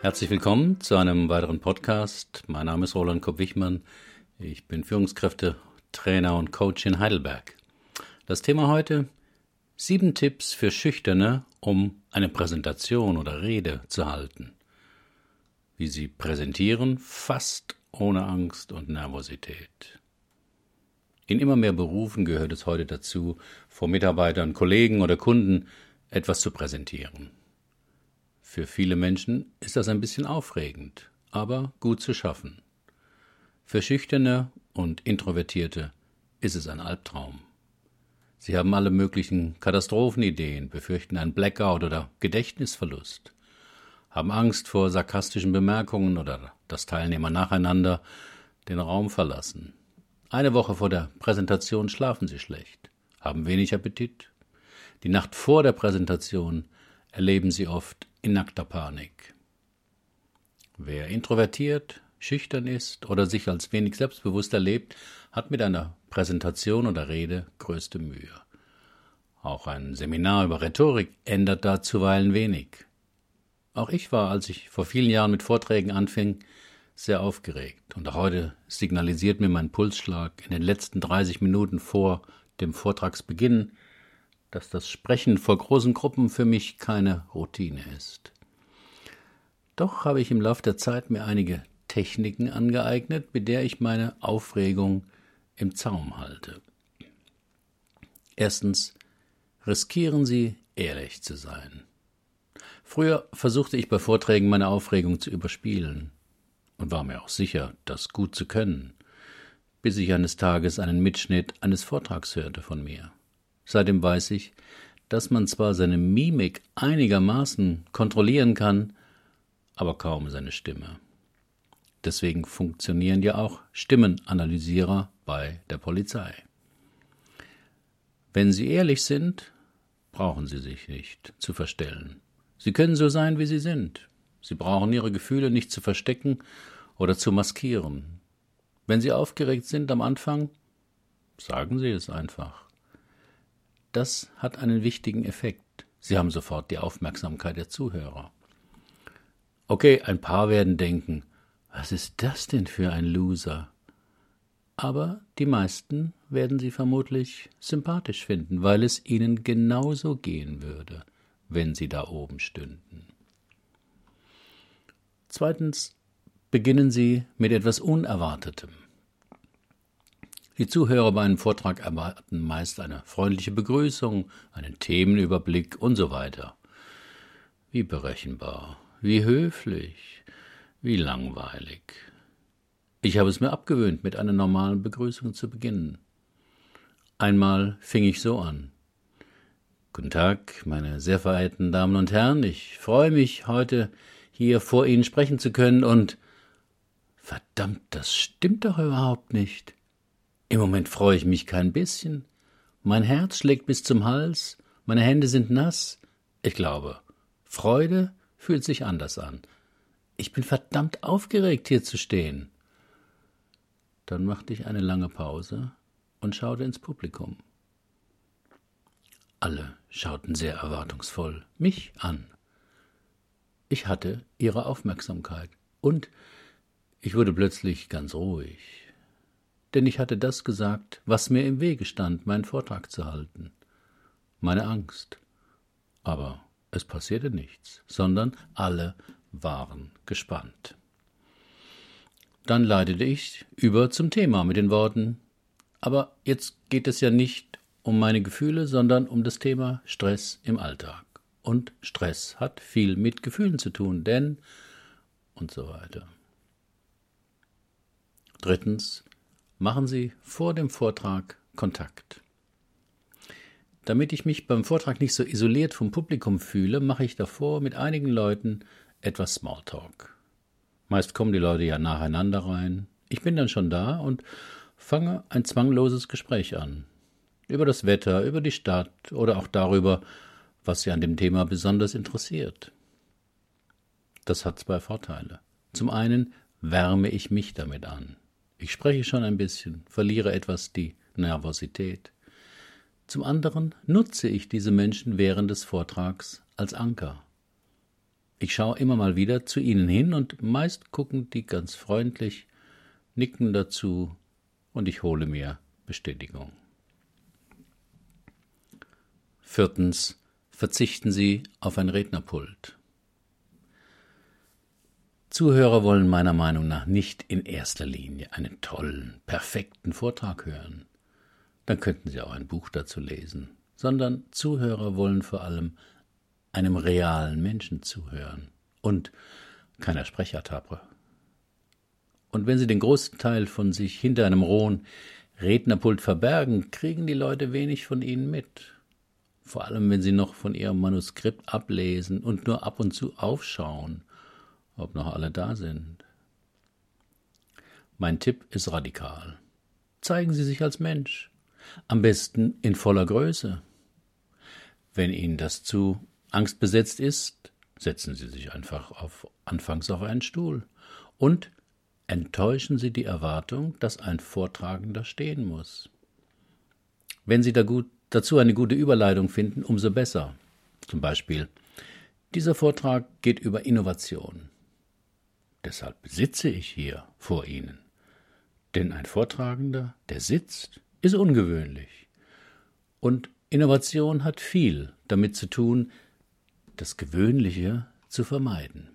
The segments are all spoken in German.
Herzlich willkommen zu einem weiteren Podcast. Mein Name ist Roland Kopp-Wichmann. Ich bin Führungskräfte-Trainer und Coach in Heidelberg. Das Thema heute: sieben Tipps für Schüchterne, um eine Präsentation oder Rede zu halten. Wie sie präsentieren, fast ohne Angst und Nervosität. In immer mehr Berufen gehört es heute dazu, vor Mitarbeitern, Kollegen oder Kunden etwas zu präsentieren. Für viele Menschen ist das ein bisschen aufregend, aber gut zu schaffen. Für Schüchterne und Introvertierte ist es ein Albtraum. Sie haben alle möglichen Katastrophenideen, befürchten einen Blackout oder Gedächtnisverlust, haben Angst vor sarkastischen Bemerkungen oder dass Teilnehmer nacheinander den Raum verlassen. Eine Woche vor der Präsentation schlafen sie schlecht, haben wenig Appetit. Die Nacht vor der Präsentation erleben sie oft in nackter Panik. Wer introvertiert, schüchtern ist oder sich als wenig selbstbewusst erlebt, hat mit einer Präsentation oder Rede größte Mühe. Auch ein Seminar über Rhetorik ändert da zuweilen wenig. Auch ich war, als ich vor vielen Jahren mit Vorträgen anfing, sehr aufgeregt. Und auch heute signalisiert mir mein Pulsschlag in den letzten 30 Minuten vor dem Vortragsbeginn, dass das Sprechen vor großen Gruppen für mich keine Routine ist. Doch habe ich im Laufe der Zeit mir einige Techniken angeeignet, mit der ich meine Aufregung im Zaum halte. Erstens, riskieren Sie, ehrlich zu sein. Früher versuchte ich bei Vorträgen meine Aufregung zu überspielen und war mir auch sicher, das gut zu können, bis ich eines Tages einen Mitschnitt eines Vortrags hörte von mir. Seitdem weiß ich, dass man zwar seine Mimik einigermaßen kontrollieren kann, aber kaum seine Stimme. Deswegen funktionieren ja auch Stimmenanalysierer bei der Polizei. Wenn Sie ehrlich sind, brauchen Sie sich nicht zu verstellen. Sie können so sein, wie Sie sind. Sie brauchen Ihre Gefühle nicht zu verstecken oder zu maskieren. Wenn Sie aufgeregt sind am Anfang, sagen Sie es einfach. Das hat einen wichtigen Effekt. Sie haben sofort die Aufmerksamkeit der Zuhörer. Okay, ein paar werden denken, was ist das denn für ein Loser? Aber die meisten werden sie vermutlich sympathisch finden, weil es ihnen genauso gehen würde, wenn sie da oben stünden. Zweitens beginnen Sie mit etwas Unerwartetem. Die Zuhörer bei einem Vortrag erwarten meist eine freundliche Begrüßung, einen Themenüberblick und so weiter. Wie berechenbar, wie höflich, wie langweilig. Ich habe es mir abgewöhnt, mit einer normalen Begrüßung zu beginnen. Einmal fing ich so an. Guten Tag, meine sehr verehrten Damen und Herren, ich freue mich, heute hier vor Ihnen sprechen zu können und verdammt, das stimmt doch überhaupt nicht. Im Moment freue ich mich kein bisschen. Mein Herz schlägt bis zum Hals, meine Hände sind nass. Ich glaube, Freude fühlt sich anders an. Ich bin verdammt aufgeregt, hier zu stehen. Dann machte ich eine lange Pause und schaute ins Publikum. Alle schauten sehr erwartungsvoll mich an. Ich hatte ihre Aufmerksamkeit und ich wurde plötzlich ganz ruhig denn ich hatte das gesagt, was mir im Wege stand, meinen Vortrag zu halten. Meine Angst. Aber es passierte nichts, sondern alle waren gespannt. Dann leitete ich über zum Thema mit den Worten Aber jetzt geht es ja nicht um meine Gefühle, sondern um das Thema Stress im Alltag. Und Stress hat viel mit Gefühlen zu tun, denn und so weiter. Drittens, machen Sie vor dem Vortrag Kontakt. Damit ich mich beim Vortrag nicht so isoliert vom Publikum fühle, mache ich davor mit einigen Leuten etwas Smalltalk. Meist kommen die Leute ja nacheinander rein. Ich bin dann schon da und fange ein zwangloses Gespräch an. Über das Wetter, über die Stadt oder auch darüber, was sie an dem Thema besonders interessiert. Das hat zwei Vorteile. Zum einen wärme ich mich damit an. Ich spreche schon ein bisschen, verliere etwas die Nervosität. Zum anderen nutze ich diese Menschen während des Vortrags als Anker. Ich schaue immer mal wieder zu ihnen hin und meist gucken die ganz freundlich, nicken dazu und ich hole mir Bestätigung. Viertens. Verzichten Sie auf ein Rednerpult. Zuhörer wollen meiner Meinung nach nicht in erster Linie einen tollen, perfekten Vortrag hören. Dann könnten Sie auch ein Buch dazu lesen, sondern Zuhörer wollen vor allem einem realen Menschen zuhören und keiner Sprechertappe. Und wenn Sie den großen Teil von sich hinter einem rohen Rednerpult verbergen, kriegen die Leute wenig von Ihnen mit. Vor allem, wenn Sie noch von Ihrem Manuskript ablesen und nur ab und zu aufschauen, ob noch alle da sind. Mein Tipp ist radikal. Zeigen Sie sich als Mensch. Am besten in voller Größe. Wenn Ihnen das zu angstbesetzt ist, setzen Sie sich einfach auf, anfangs auf einen Stuhl und enttäuschen Sie die Erwartung, dass ein Vortragender stehen muss. Wenn Sie da gut, dazu eine gute Überleitung finden, umso besser. Zum Beispiel, dieser Vortrag geht über Innovation. Deshalb sitze ich hier vor Ihnen. Denn ein Vortragender, der sitzt, ist ungewöhnlich. Und Innovation hat viel damit zu tun, das Gewöhnliche zu vermeiden.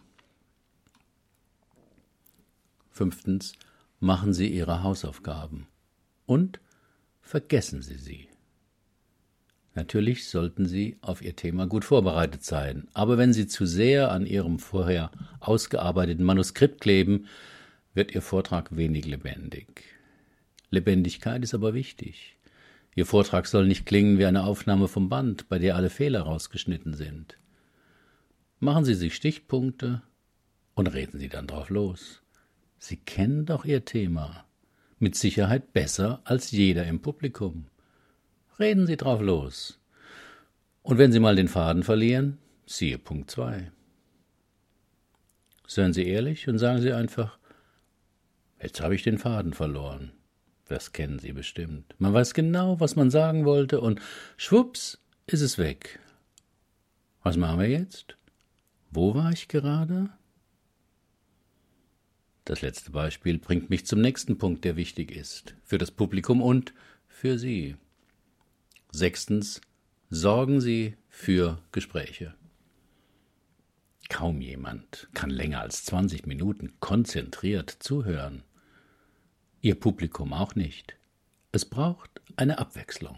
Fünftens, machen Sie Ihre Hausaufgaben und vergessen Sie sie. Natürlich sollten Sie auf Ihr Thema gut vorbereitet sein, aber wenn Sie zu sehr an Ihrem vorher ausgearbeiteten Manuskript kleben, wird Ihr Vortrag wenig lebendig. Lebendigkeit ist aber wichtig. Ihr Vortrag soll nicht klingen wie eine Aufnahme vom Band, bei der alle Fehler rausgeschnitten sind. Machen Sie sich Stichpunkte und reden Sie dann drauf los. Sie kennen doch Ihr Thema. Mit Sicherheit besser als jeder im Publikum. Reden Sie drauf los. Und wenn Sie mal den Faden verlieren, siehe Punkt 2. Seien Sie ehrlich und sagen Sie einfach, jetzt habe ich den Faden verloren. Das kennen Sie bestimmt. Man weiß genau, was man sagen wollte, und schwupps ist es weg. Was machen wir jetzt? Wo war ich gerade? Das letzte Beispiel bringt mich zum nächsten Punkt, der wichtig ist, für das Publikum und für Sie. Sechstens, sorgen Sie für Gespräche. Kaum jemand kann länger als 20 Minuten konzentriert zuhören. Ihr Publikum auch nicht. Es braucht eine Abwechslung.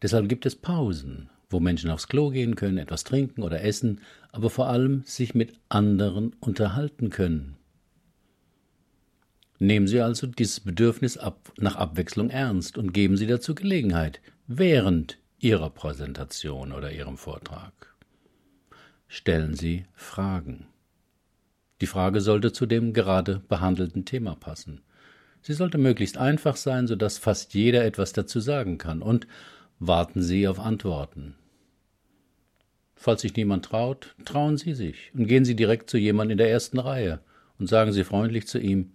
Deshalb gibt es Pausen, wo Menschen aufs Klo gehen können, etwas trinken oder essen, aber vor allem sich mit anderen unterhalten können. Nehmen Sie also dieses Bedürfnis ab, nach Abwechslung ernst und geben Sie dazu Gelegenheit, während Ihrer Präsentation oder Ihrem Vortrag. Stellen Sie Fragen. Die Frage sollte zu dem gerade behandelten Thema passen. Sie sollte möglichst einfach sein, sodass fast jeder etwas dazu sagen kann, und warten Sie auf Antworten. Falls sich niemand traut, trauen Sie sich und gehen Sie direkt zu jemandem in der ersten Reihe und sagen Sie freundlich zu ihm,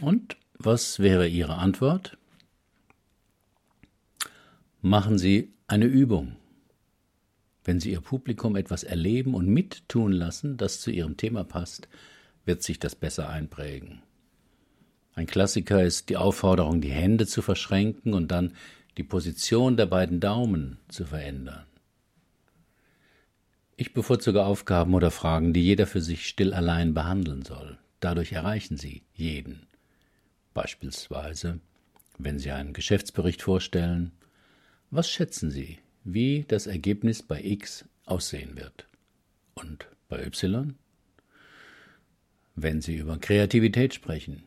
und was wäre Ihre Antwort? Machen Sie eine Übung. Wenn Sie Ihr Publikum etwas erleben und mittun lassen, das zu Ihrem Thema passt, wird sich das besser einprägen. Ein Klassiker ist die Aufforderung, die Hände zu verschränken und dann die Position der beiden Daumen zu verändern. Ich bevorzuge Aufgaben oder Fragen, die jeder für sich still allein behandeln soll. Dadurch erreichen Sie jeden. Beispielsweise, wenn Sie einen Geschäftsbericht vorstellen, was schätzen Sie, wie das Ergebnis bei X aussehen wird? Und bei Y? Wenn Sie über Kreativität sprechen,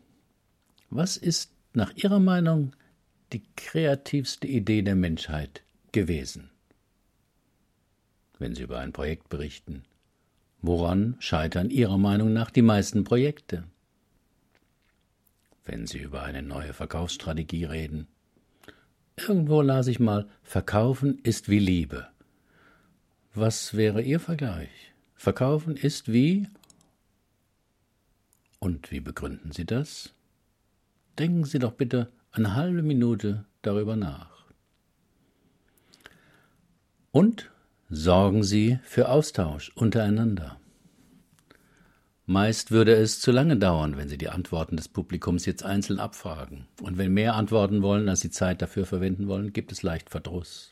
was ist nach Ihrer Meinung die kreativste Idee der Menschheit gewesen? Wenn Sie über ein Projekt berichten, woran scheitern Ihrer Meinung nach die meisten Projekte? wenn Sie über eine neue Verkaufsstrategie reden. Irgendwo las ich mal, Verkaufen ist wie Liebe. Was wäre Ihr Vergleich? Verkaufen ist wie. Und wie begründen Sie das? Denken Sie doch bitte eine halbe Minute darüber nach. Und sorgen Sie für Austausch untereinander. Meist würde es zu lange dauern, wenn Sie die Antworten des Publikums jetzt einzeln abfragen. Und wenn mehr antworten wollen, als Sie Zeit dafür verwenden wollen, gibt es leicht Verdruss.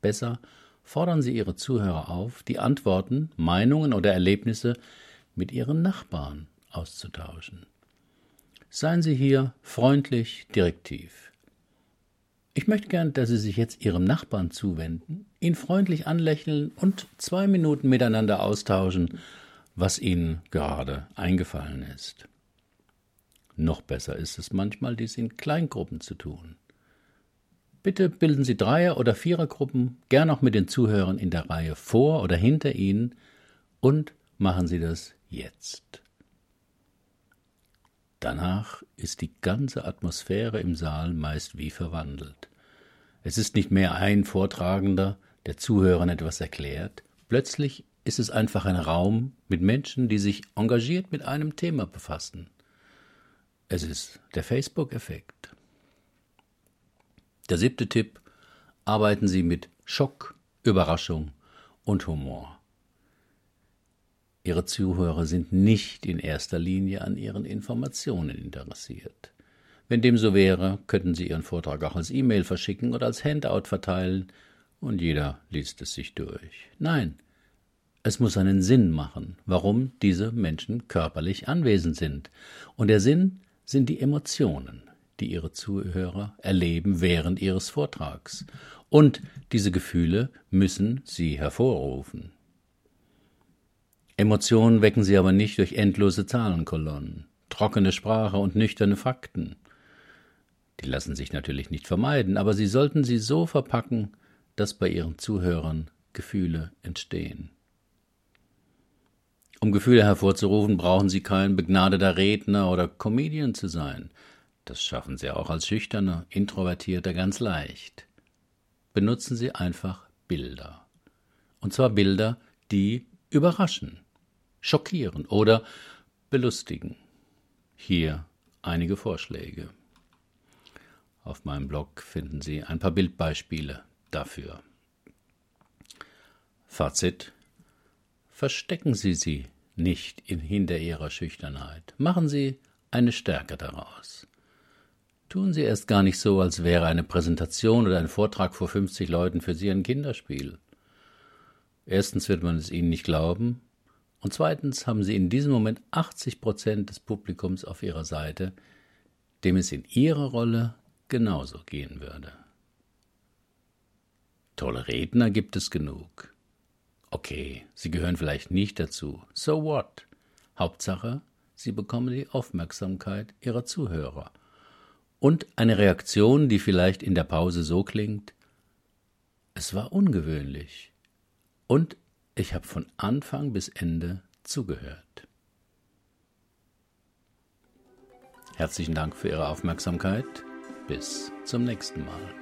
Besser fordern Sie Ihre Zuhörer auf, die Antworten, Meinungen oder Erlebnisse mit Ihren Nachbarn auszutauschen. Seien Sie hier freundlich, direktiv. Ich möchte gern, dass Sie sich jetzt Ihrem Nachbarn zuwenden, ihn freundlich anlächeln und zwei Minuten miteinander austauschen, was Ihnen gerade eingefallen ist. Noch besser ist es manchmal, dies in Kleingruppen zu tun. Bitte bilden Sie Dreier- oder Vierergruppen, gern auch mit den Zuhörern in der Reihe vor oder hinter Ihnen, und machen Sie das jetzt. Danach ist die ganze Atmosphäre im Saal meist wie verwandelt. Es ist nicht mehr ein Vortragender, der Zuhörern etwas erklärt, plötzlich ist es einfach ein Raum mit Menschen, die sich engagiert mit einem Thema befassen. Es ist der Facebook-Effekt. Der siebte Tipp arbeiten Sie mit Schock, Überraschung und Humor. Ihre Zuhörer sind nicht in erster Linie an Ihren Informationen interessiert. Wenn dem so wäre, könnten Sie Ihren Vortrag auch als E-Mail verschicken oder als Handout verteilen, und jeder liest es sich durch. Nein, es muss einen Sinn machen, warum diese Menschen körperlich anwesend sind. Und der Sinn sind die Emotionen, die Ihre Zuhörer erleben während Ihres Vortrags. Und diese Gefühle müssen Sie hervorrufen. Emotionen wecken sie aber nicht durch endlose Zahlenkolonnen, trockene Sprache und nüchterne Fakten. Die lassen sich natürlich nicht vermeiden, aber sie sollten sie so verpacken, dass bei ihren Zuhörern Gefühle entstehen. Um Gefühle hervorzurufen, brauchen Sie kein begnadeter Redner oder Comedian zu sein. Das schaffen Sie auch als schüchterner, introvertierter ganz leicht. Benutzen Sie einfach Bilder. Und zwar Bilder, die überraschen schockieren oder belustigen. Hier einige Vorschläge. Auf meinem Blog finden Sie ein paar Bildbeispiele dafür. Fazit. Verstecken Sie sie nicht in, hinter Ihrer Schüchternheit. Machen Sie eine Stärke daraus. Tun Sie erst gar nicht so, als wäre eine Präsentation oder ein Vortrag vor 50 Leuten für Sie ein Kinderspiel. Erstens wird man es Ihnen nicht glauben und zweitens haben sie in diesem Moment 80 Prozent des Publikums auf ihrer Seite, dem es in ihrer Rolle genauso gehen würde. Tolle Redner gibt es genug. Okay, sie gehören vielleicht nicht dazu. So what? Hauptsache, sie bekommen die Aufmerksamkeit ihrer Zuhörer. Und eine Reaktion, die vielleicht in der Pause so klingt, es war ungewöhnlich. Und ich habe von Anfang bis Ende zugehört. Herzlichen Dank für Ihre Aufmerksamkeit. Bis zum nächsten Mal.